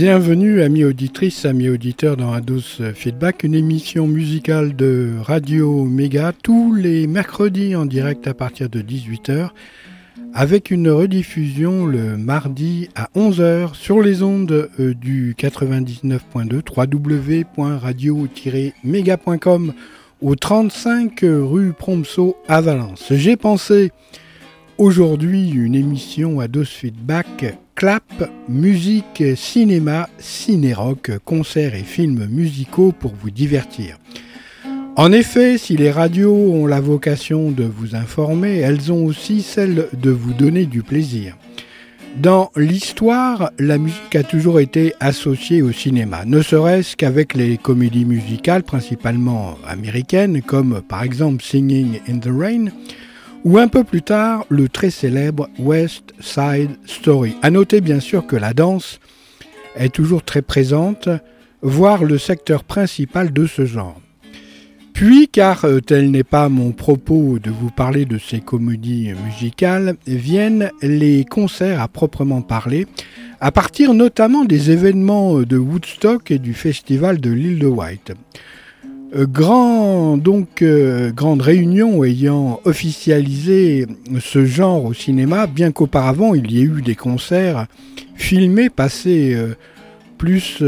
Bienvenue, amis auditrices, amis auditeurs dans Ados Feedback, une émission musicale de Radio Méga tous les mercredis en direct à partir de 18h, avec une rediffusion le mardi à 11h sur les ondes euh, du 99.2 www.radio-méga.com au 35 rue Promso à Valence. J'ai pensé aujourd'hui une émission Ados Feedback clap, musique, cinéma, ciné-rock, concerts et films musicaux pour vous divertir. En effet, si les radios ont la vocation de vous informer, elles ont aussi celle de vous donner du plaisir. Dans l'histoire, la musique a toujours été associée au cinéma, ne serait-ce qu'avec les comédies musicales principalement américaines, comme par exemple Singing in the Rain, ou un peu plus tard le très célèbre West Side Story. A noter bien sûr que la danse est toujours très présente, voire le secteur principal de ce genre. Puis, car euh, tel n'est pas mon propos de vous parler de ces comédies musicales, viennent les concerts à proprement parler, à partir notamment des événements de Woodstock et du festival de l'île de White. Euh, donc, euh, grande réunion ayant officialisé ce genre au cinéma, bien qu'auparavant il y ait eu des concerts filmés passés euh, plus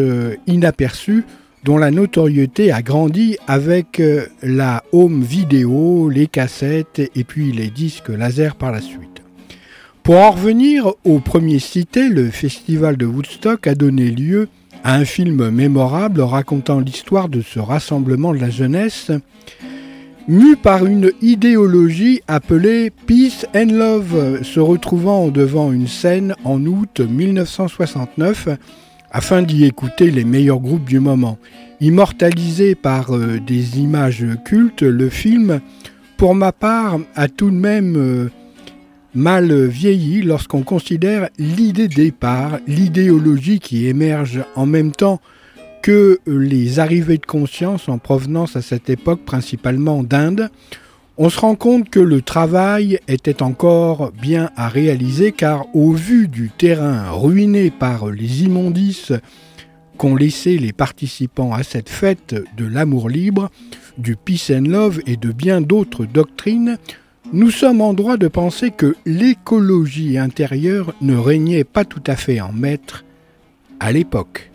inaperçus, dont la notoriété a grandi avec la home vidéo, les cassettes et puis les disques laser par la suite. Pour en revenir au premier cité, le festival de Woodstock a donné lieu un film mémorable racontant l'histoire de ce rassemblement de la jeunesse, mu par une idéologie appelée Peace and Love, se retrouvant devant une scène en août 1969 afin d'y écouter les meilleurs groupes du moment. Immortalisé par euh, des images cultes, le film, pour ma part, a tout de même euh, mal vieilli lorsqu'on considère l'idée départ, l'idéologie qui émerge en même temps que les arrivées de conscience en provenance à cette époque principalement d'Inde, on se rend compte que le travail était encore bien à réaliser car au vu du terrain ruiné par les immondices qu'ont laissé les participants à cette fête de l'amour libre, du peace and love et de bien d'autres doctrines, nous sommes en droit de penser que l'écologie intérieure ne régnait pas tout à fait en maître à l'époque.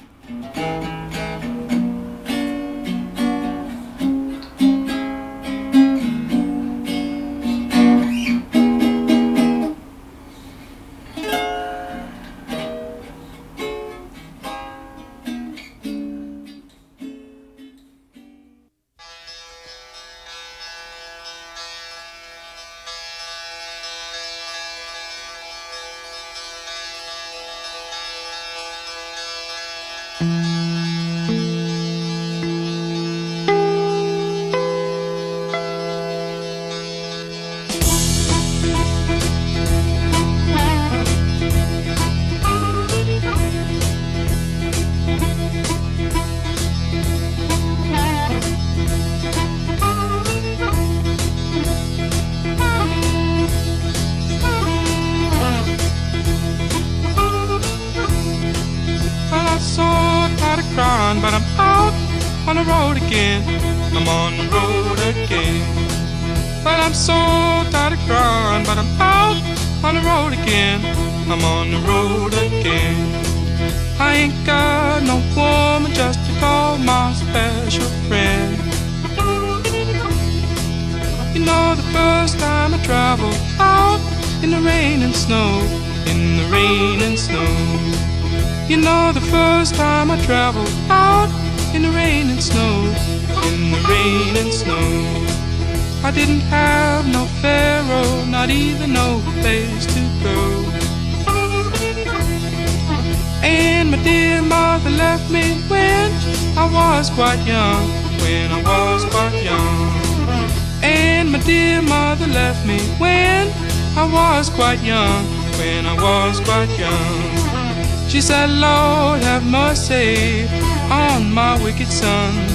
mother left me when I was quite young, when I was quite young. She said, Lord, have mercy on my wicked son.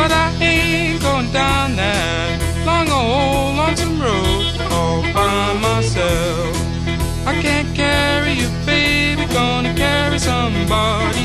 But I ain't going down that long old lonesome road. All by myself. I can't carry you, baby, gonna carry somebody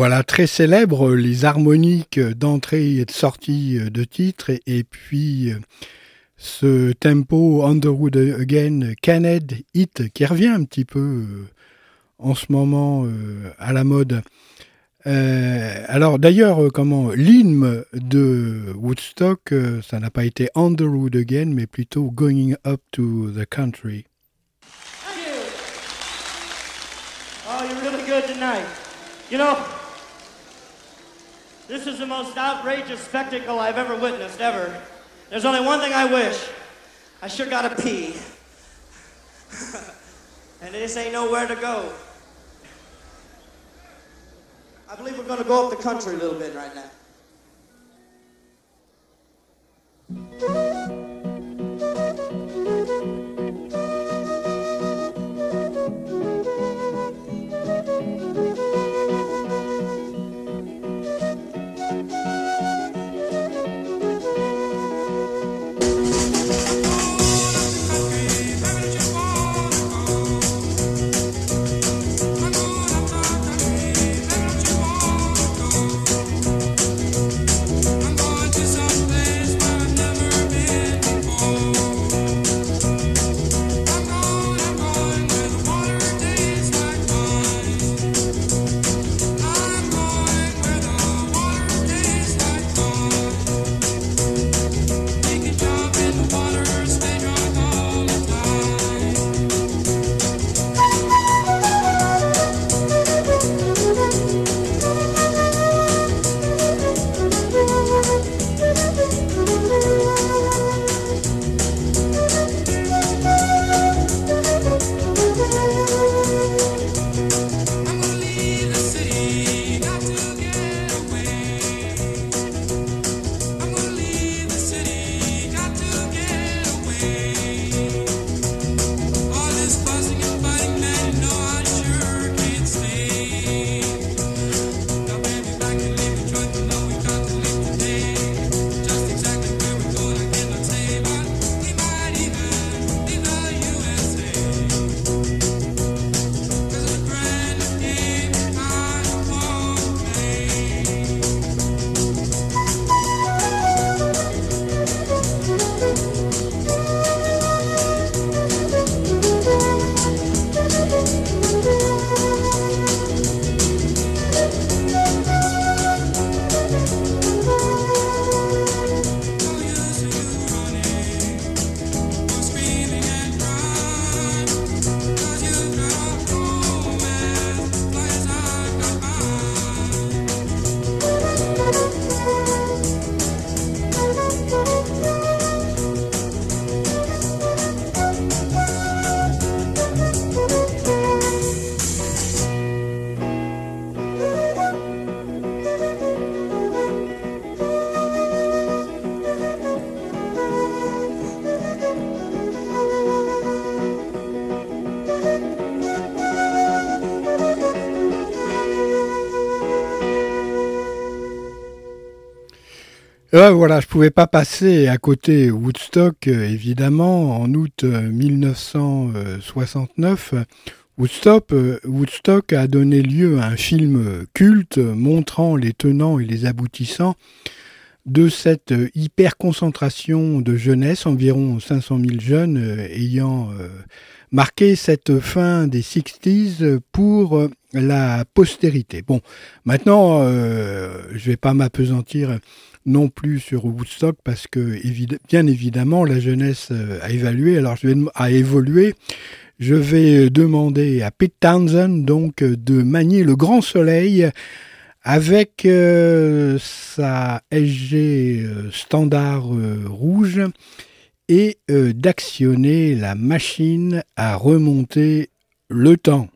Voilà, très célèbre, les harmoniques d'entrée et de sortie de titres, et, puis euh, ce tempo Underwood Again, Caned Hit, qui revient un petit peu euh, en ce moment euh, à la mode. alors d'ailleurs, comment l'hymne de Woodstock, ça n'a pas été Underwood Again, mais plutôt Going Up to the Country. Oh, This is the most outrageous spectacle I've ever witnessed, ever. There's only one thing I wish. I sure gotta pee. and this ain't nowhere to go. I believe we're gonna go up the country a little bit right now. Euh, voilà, je pouvais pas passer à côté Woodstock, euh, évidemment, en août 1969. Euh, Woodstock, Woodstock a donné lieu à un film culte montrant les tenants et les aboutissants de cette hyper-concentration de jeunesse, environ 500 000 jeunes ayant marqué cette fin des 60s pour la postérité. Bon, maintenant, je vais pas m'apesantir non plus sur Woodstock parce que bien évidemment la jeunesse euh, a évalué, alors je vais a évolué. Je vais demander à Pete Townsend donc de manier le grand soleil avec euh, sa SG euh, standard rouge et d'actionner la machine à remonter le temps.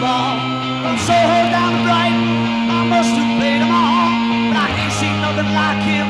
ball. From Soho down to Brighton I must have played them all. But I ain't seen nothing like him.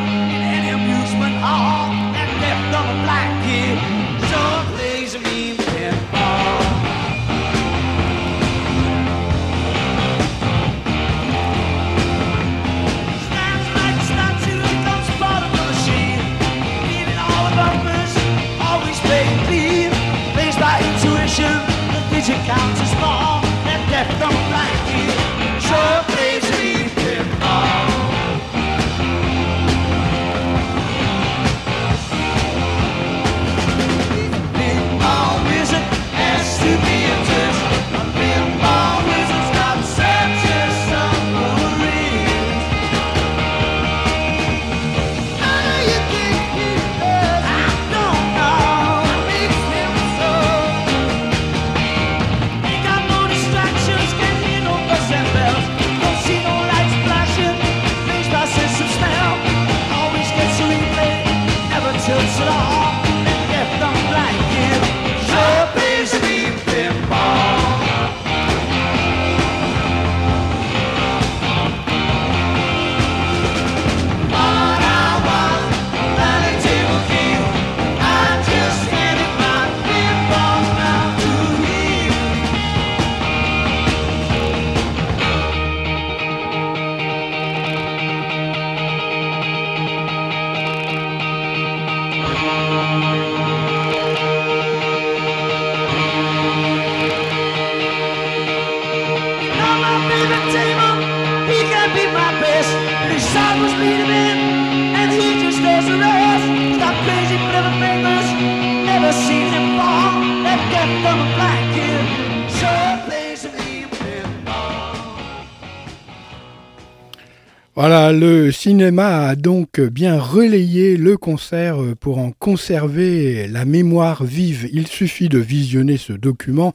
Cinéma a donc bien relayé le concert pour en conserver la mémoire vive. Il suffit de visionner ce document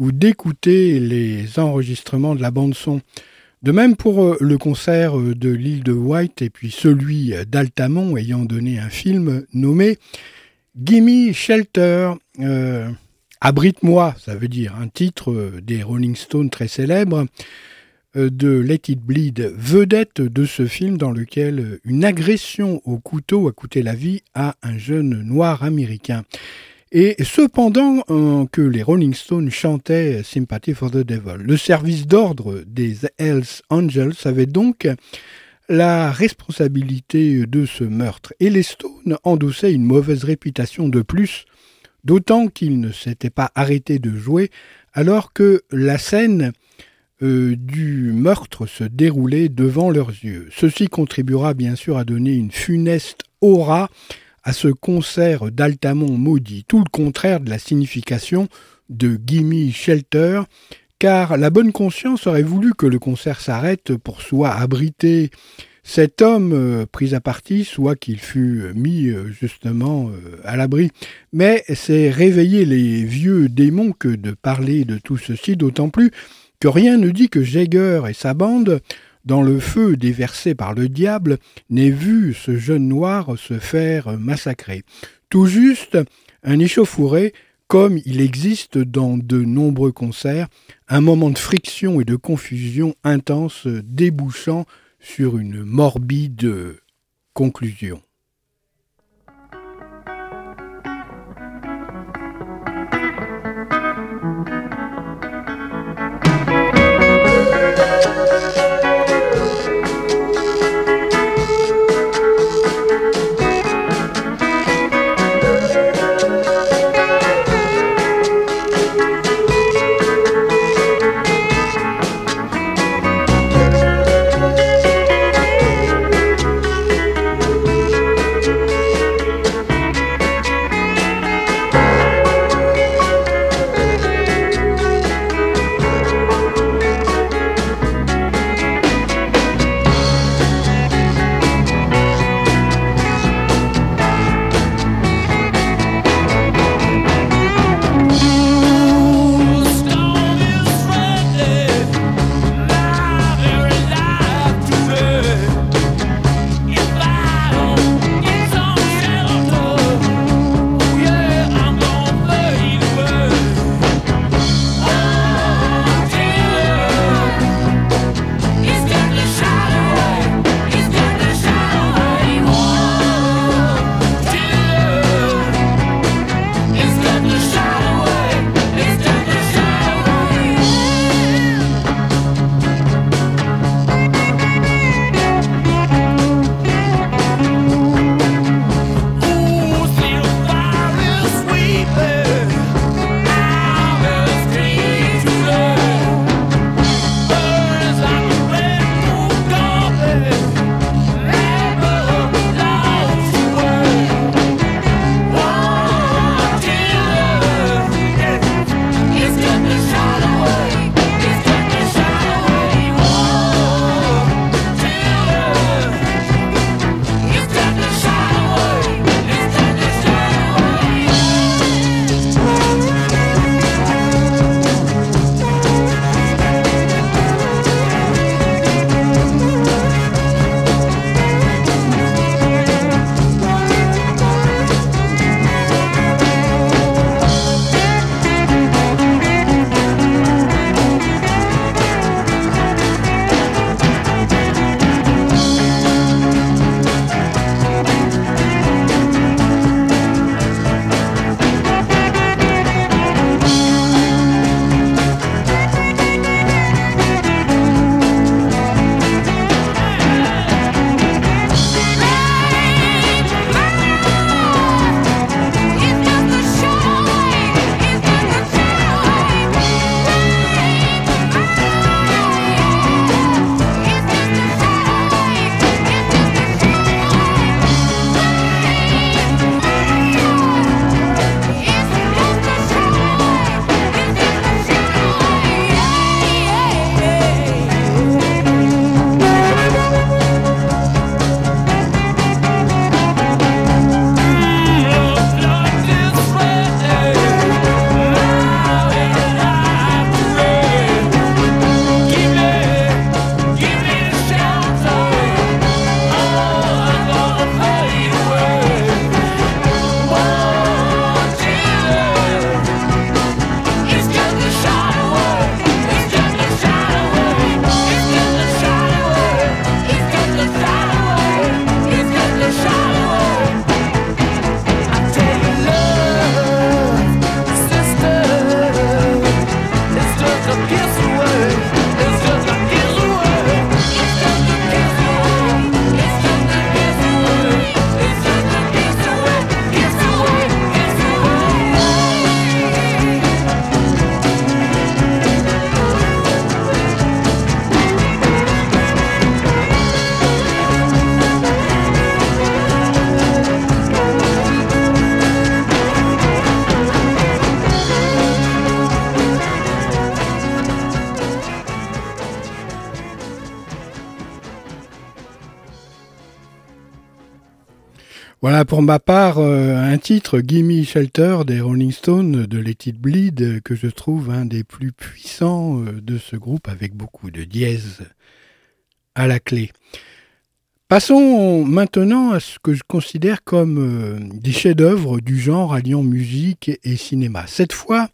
ou d'écouter les enregistrements de la bande son. De même pour le concert de l'île de White et puis celui d'Altamont ayant donné un film nommé Gimme Shelter. Euh, Abrite-moi, ça veut dire un titre des Rolling Stones très célèbre. Euh, de Let It Bleed, vedette de ce film dans lequel une agression au couteau a coûté la vie à un jeune noir américain. Et cependant euh, que les Rolling Stones chantaient Sympathy for the Devil, le service d'ordre des Hells Angels avait donc la responsabilité de ce meurtre. Et les Stones endossaient une mauvaise réputation de plus, d'autant qu'ils ne s'étaient pas arrêtés de jouer alors que la scène euh, du meurtre se dérouler devant leurs yeux. Ceci contribuera bien sûr à donner une funeste aura à ce concert d'Altamont maudit, tout le contraire de la signification de Gimme Shelter, car la bonne conscience aurait voulu que le concert s'arrête pour soit abriter cet homme euh, pris à partie, soit qu'il fût mis euh, justement à l'abri. Mais c'est réveiller les vieux démons que de parler de tout ceci, d'autant plus que rien ne dit que Jagger et sa bande, dans le feu déversé par le diable, n'aient vu ce jeune noir se faire massacrer. Tout juste un échauffouré, comme il existe dans de nombreux concerts, un moment de friction et de confusion intense débouchant sur une morbide conclusion. Ma part euh, un titre, Gimme Shelter des Rolling Stones de Let It Bleed, que je trouve un des plus puissants euh, de ce groupe avec beaucoup de dièse à la clé. Passons maintenant à ce que je considère comme euh, des chefs-d'œuvre du genre alliant musique et cinéma. Cette fois,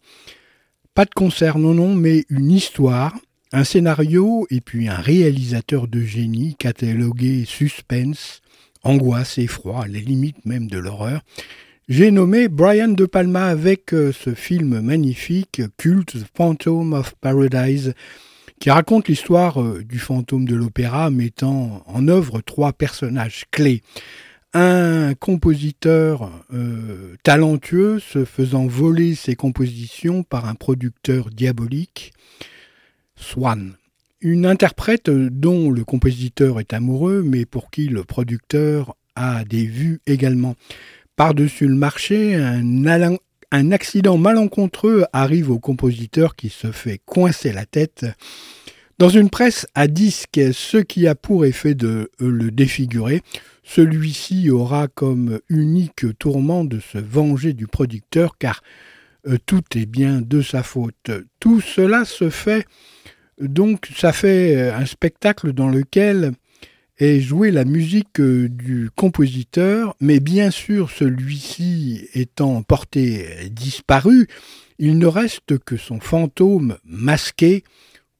pas de concert, non, non, mais une histoire, un scénario et puis un réalisateur de génie catalogué suspense angoisse, effroi, à les limites même de l'horreur. J'ai nommé Brian De Palma avec euh, ce film magnifique, culte, The Phantom of Paradise, qui raconte l'histoire euh, du fantôme de l'opéra mettant en œuvre trois personnages clés. Un compositeur euh, talentueux se faisant voler ses compositions par un producteur diabolique, Swan. Une interprète dont le compositeur est amoureux, mais pour qui le producteur a des vues également. Par-dessus le marché, un, accident malencontreux arrive au compositeur qui se fait coincer la tête. Dans une presse à disque, ce qui a pour effet de le défigurer, celui-ci aura comme unique tourment de se venger du producteur car euh, tout est bien de sa faute. Tout cela se fait donc ça fait un spectacle dans lequel est jouée la musique euh, du compositeur, mais bien sûr celui-ci étant porté disparu, il ne reste que son fantôme masqué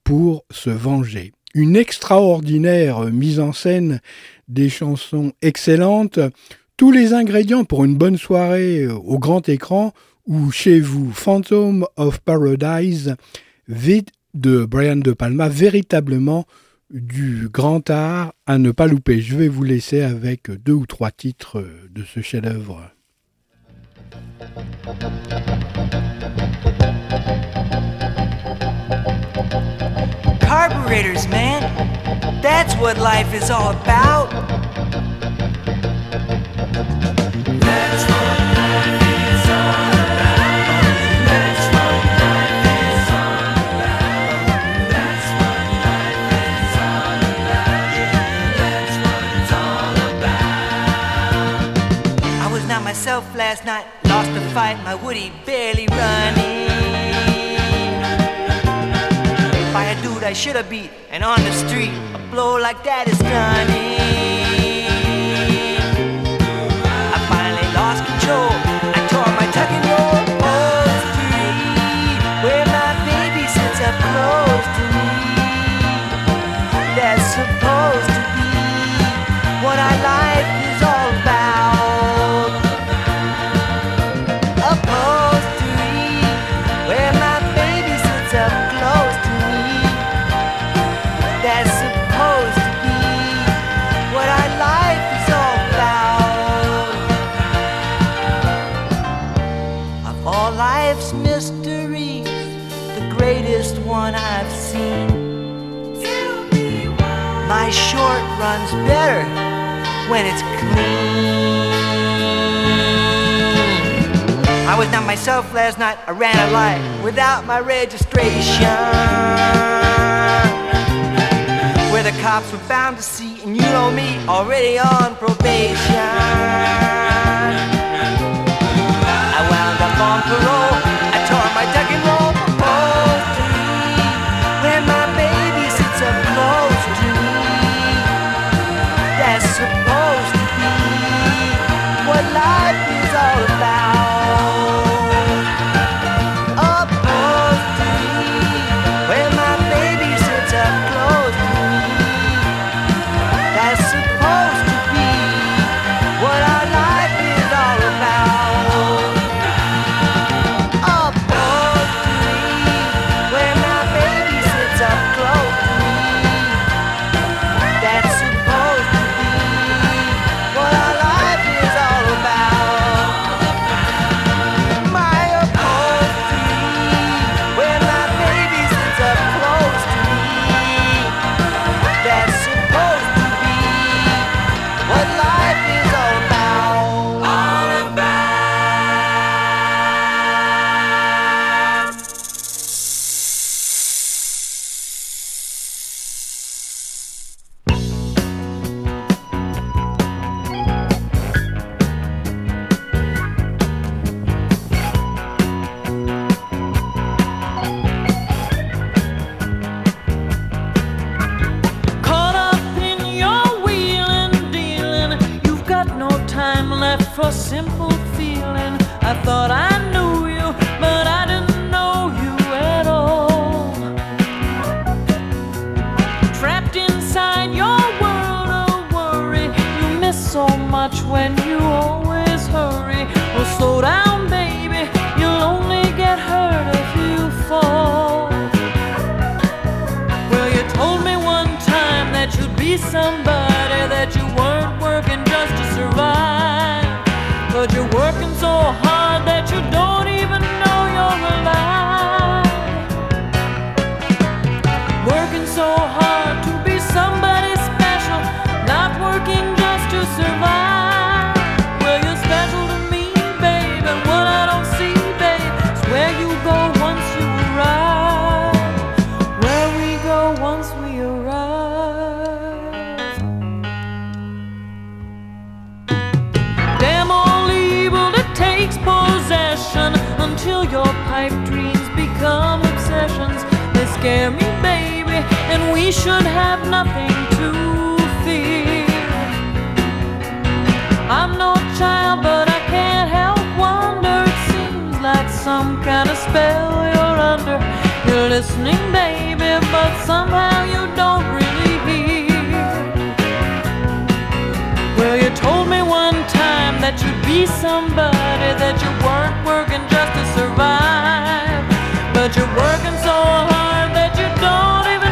pour se venger. Une extraordinaire mise en scène, des chansons excellentes, tous les ingrédients pour une bonne soirée euh, au grand écran ou chez vous. Phantom of Paradise, vide de Brian De Palma, véritablement du grand art à ne pas louper. Je vais vous laisser avec deux ou trois titres de ce chef-d'œuvre. Carburetors, man. That's what life is all about. Myself last night. Lost the fight, my Woody barely running. By a dude I should have beat, and on the street, a blow like that is stunning. When it's clean. I was not myself last night. I ran a light without my registration. Where the cops were bound to see, and you know me, already on probation. I wound up on parole. Till your pipe dreams become obsessions. They scare me, baby, and we should have nothing to fear. I'm no child, but I can't help wonder. It seems like some kind of spell you're under. You're listening, baby, but somehow you don't really hear. Well, you told me time that you'd be somebody, that you weren't working just to survive, but you're working so hard that you don't even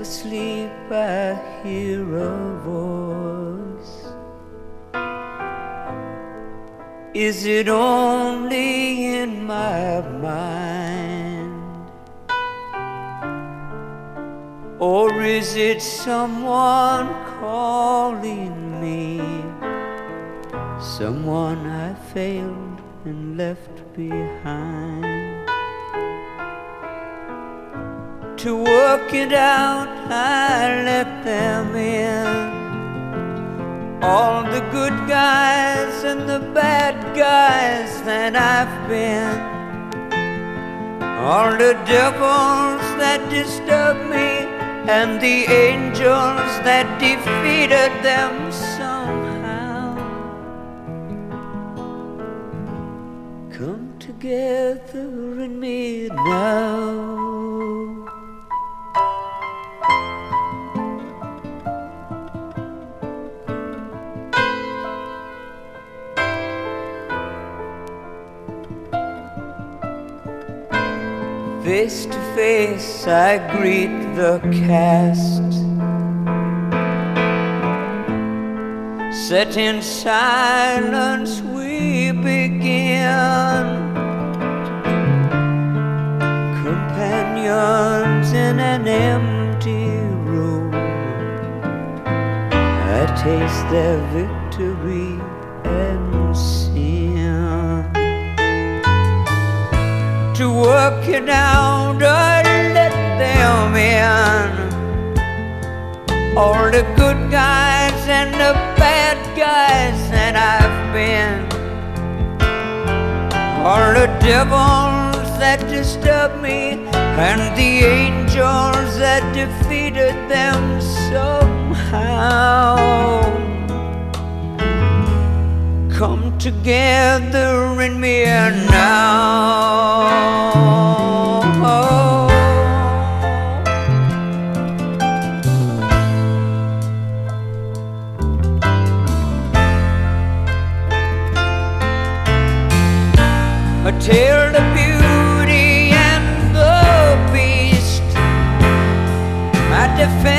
asleep, I hear a voice. Is it only in my mind? Or is it someone calling me? Someone I failed and left behind. To work it out, I let them in. All the good guys and the bad guys that I've been. All the devils that disturbed me and the angels that defeated them somehow. Come together in me now. Face to face, I greet the cast. Set in silence, we begin. Companions in an empty room. I taste their victory work it out, I let them in. All the good guys and the bad guys that I've been. All the devils that disturbed me and the angels that defeated them somehow come together in me now. A tale of beauty and the beast. I defend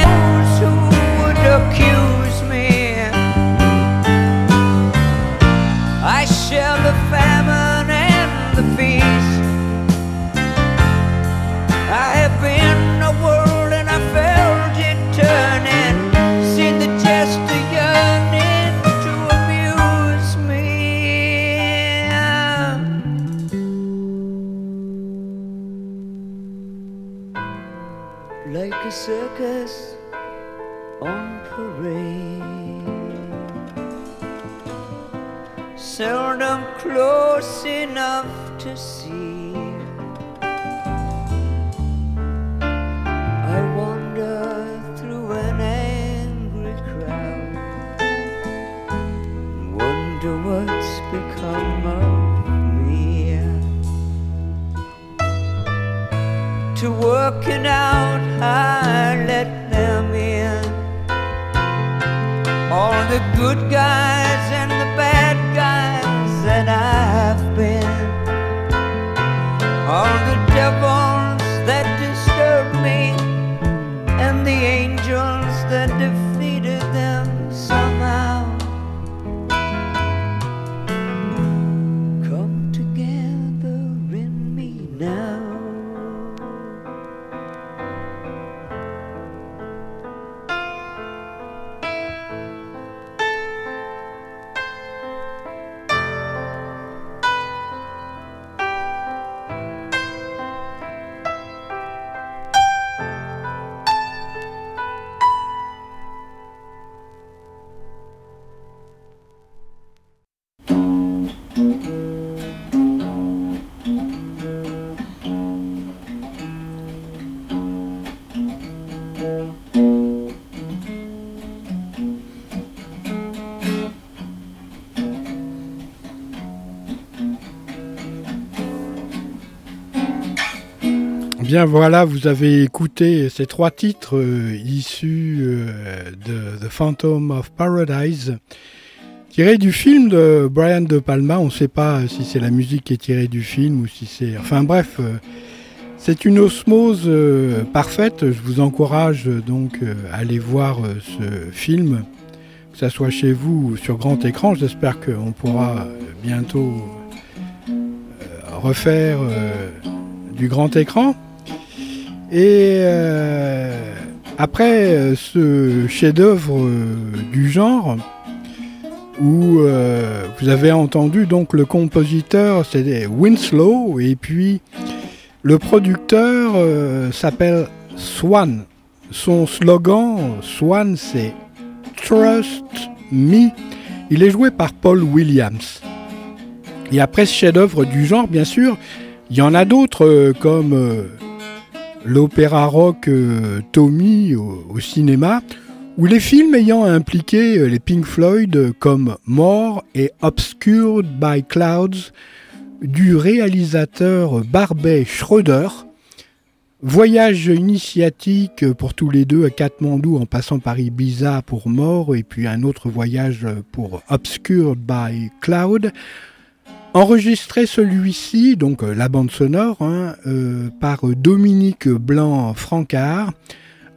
close enough to see. I wander through an angry crowd and wonder what's become of me. To working out, I let them in. All the good guys. Voilà, vous avez écouté ces trois titres euh, issus euh, de The Phantom of Paradise, tirés du film de Brian De Palma. On ne sait pas si c'est la musique qui est tirée du film ou si c'est... Enfin bref, euh, c'est une osmose parfaite. Je vous encourage donc à aller voir ce film, que ce soit chez vous ou sur grand écran. J'espère qu'on pourra bientôt refaire du grand écran. Et euh, après euh, ce chef-d'œuvre euh, du genre, où vous avez entendu donc le compositeur, c'est Winslow, et puis le producteur s'appelle Swan. Son slogan Swan, c'est Trust Me. Il est joué par Paul Williams. Et après ce chef-d'œuvre du genre, bien sûr, il y en a d'autres comme l'opéra rock euh, Tommy au, cinéma, ou les films ayant impliqué euh, les Pink Floyd comme More et Obscured by Clouds du réalisateur Barbet Schroeder. Voyage initiatique pour tous les deux à Katmandou en passant par Ibiza pour More et puis un autre voyage pour Obscured by Cloud. Enregistré celui-ci, donc euh, la bande sonore, hein, euh, par Dominique Blanc-Francard,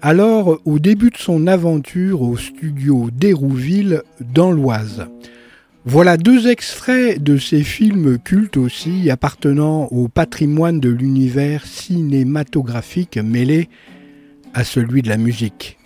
alors au début de son aventure au studio d'Hérouville dans l'Oise. Voilà deux extraits de ces films cultes aussi, appartenant au patrimoine de l'univers cinématographique mêlé à celui de la musique.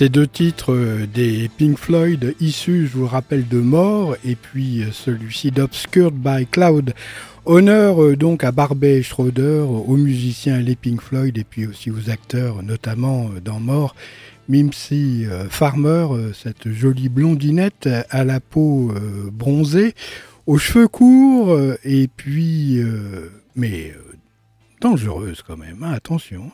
Ces deux titres euh, des Pink Floyd issus, je vous rappelle, de Mort, et puis euh, celui-ci d'Obscured by Cloud. Honneur euh, donc à Barbet Schroeder, aux musiciens les Pink Floyd, et puis aussi aux acteurs, notamment dans Mort. Mimsy Farmer, cette jolie blondinette à la peau bronzée, aux cheveux courts, et puis, mais dangereuse quand même, hein, attention.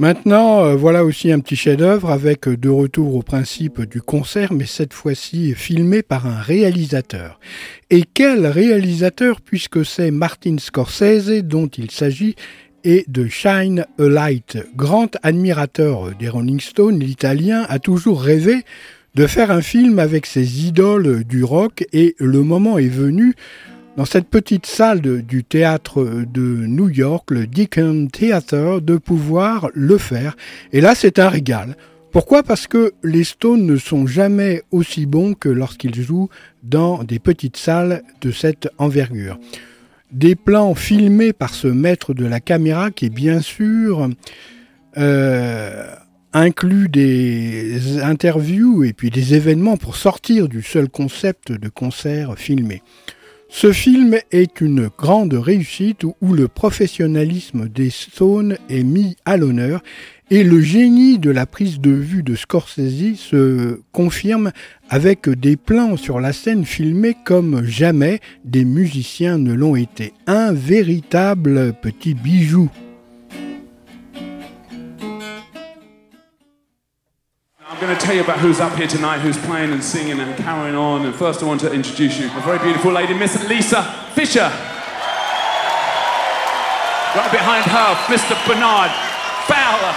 Maintenant, euh, voilà aussi un petit chef-d'œuvre avec euh, de retour au principe du concert, mais cette fois-ci filmé par un réalisateur. Et quel réalisateur, puisque c'est Martin Scorsese dont il s'agit, et de Shine a Light. Grand admirateur des Rolling Stones, l'Italien a toujours rêvé de faire un film avec ses idoles du rock et le moment est venu dans cette petite salle du théâtre de New York, le Deacon Theater, de pouvoir le faire. Et là, c'est un régal. Pourquoi? Parce que les Stones ne sont jamais aussi bons que lorsqu'ils jouent dans des petites salles de cette envergure. Des plans filmés par ce maître de la caméra qui bien sûr euh, inclut des interviews et puis des événements pour sortir du seul concept de concert filmé. Ce film est une grande réussite où le professionnalisme des Stones est mis à l'honneur et le génie de la prise de vue de Scorsese se confirme avec des plans sur la scène filmés comme jamais des musiciens ne l'ont été. Un véritable petit bijou. I'm going to tell you about who's up here tonight, who's playing and singing and carrying on. And first, I want to introduce you a very beautiful lady, Miss Lisa Fisher. Right behind her, Mr. Bernard Fowler,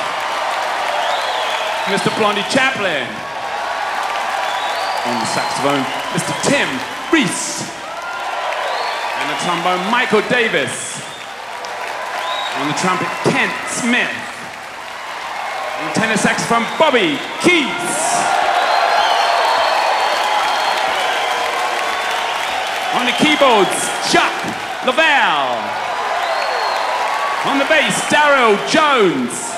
Mr. Blondie Chaplin. On the saxophone, Mr. Tim Reese. And the trombone, Michael Davis. On the trumpet, Kent Smith and tenor from Bobby Keys. On the keyboards, Chuck Lavelle. On the bass, Daryl Jones.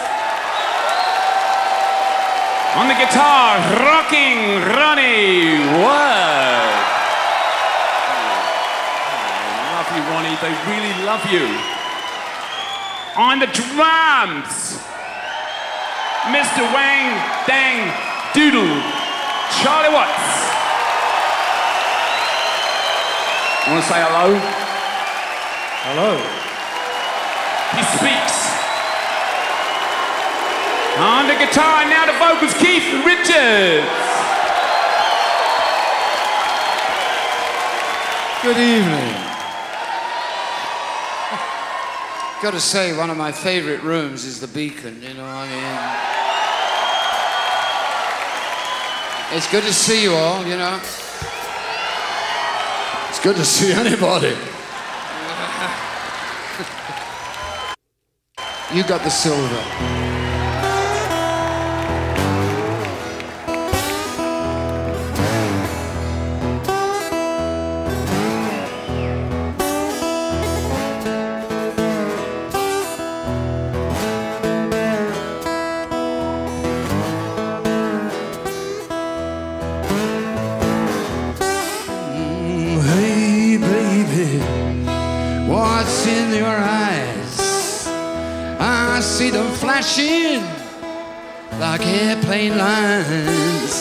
On the guitar, rocking Ronnie Word. Love you, Ronnie. They really love you. On the drums, Mr. Wang Dang Doodle, Charlie Watts. Want to say hello? Hello. He speaks. On the guitar, now the vocals, Keith Richards. Good evening. Got to say, one of my favorite rooms is the Beacon, you know, I mean. It's good to see you all, you know. It's good to see anybody. you got the silver. Your eyes? I see them flashing like airplane lines.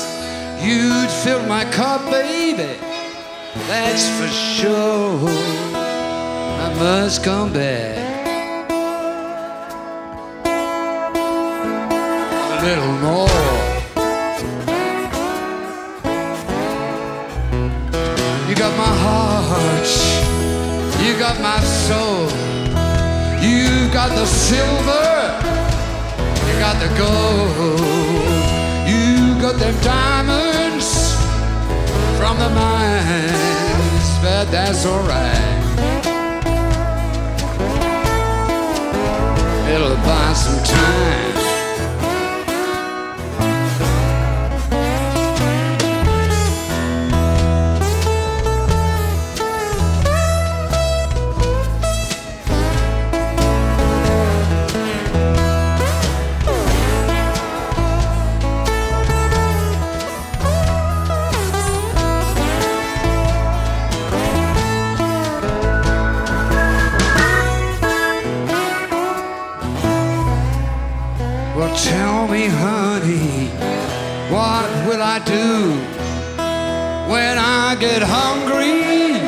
You'd fill my cup, baby, that's for sure. I must come back. A little more. You got my heart, you got my soul, got the silver, you got the gold, you got them diamonds from the mines, but that's alright. It'll buy some time. Get hungry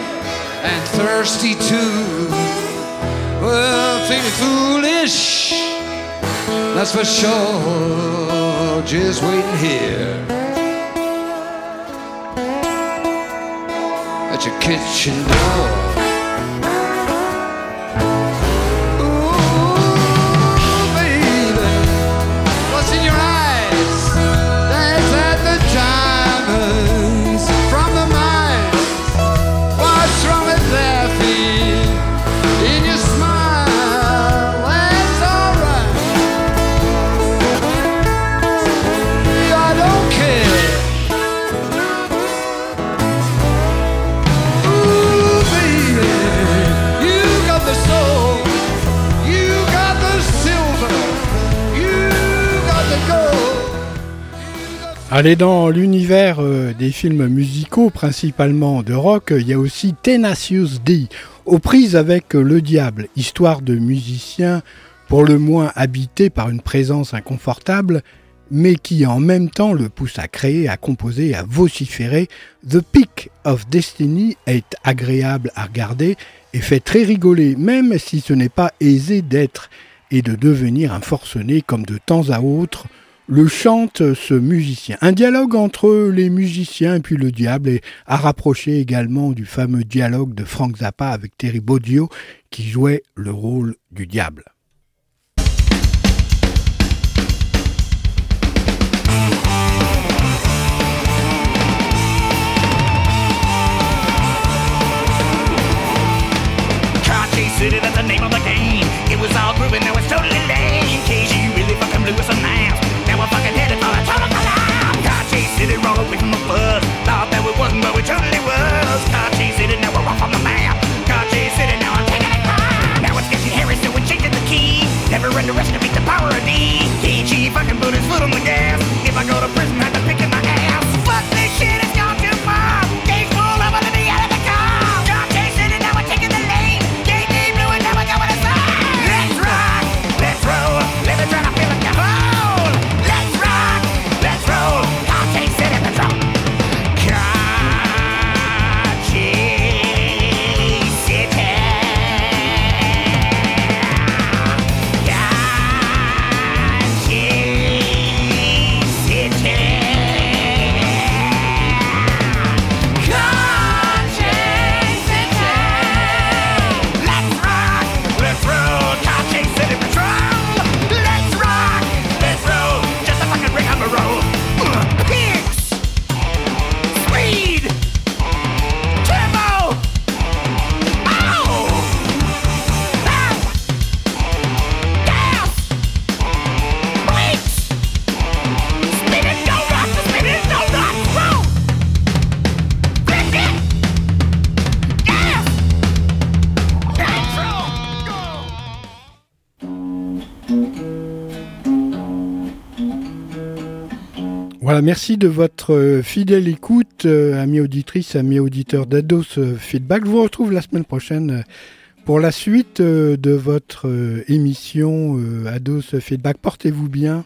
and thirsty too? Well, feeling foolish, that's for sure. Just waiting here at your kitchen door. Allez, dans l'univers euh, des films musicaux, principalement de rock, il y a aussi Tenacious D, aux prises avec euh, le diable, histoire de musiciens pour le moins habités par une présence inconfortable, mais qui en même temps le pousse à créer, à composer, à vociférer. The Peak of Destiny est agréable à regarder et fait très rigoler, même si ce n'est pas aisé d'être et de devenir un forcené comme de temps à autre le chante ce musicien. Un dialogue entre les musiciens et puis le diable est à rapprocher également du fameux dialogue de Frank Zappa avec Terry Bozzio qui jouait le rôle du diable. Merci de votre euh, fidèle écoute, euh, amis auditrices, amis auditeurs d'Ados euh, Feedback. Je vous retrouve la semaine prochaine pour la suite de votre émission Ados Feedback. Portez-vous bien.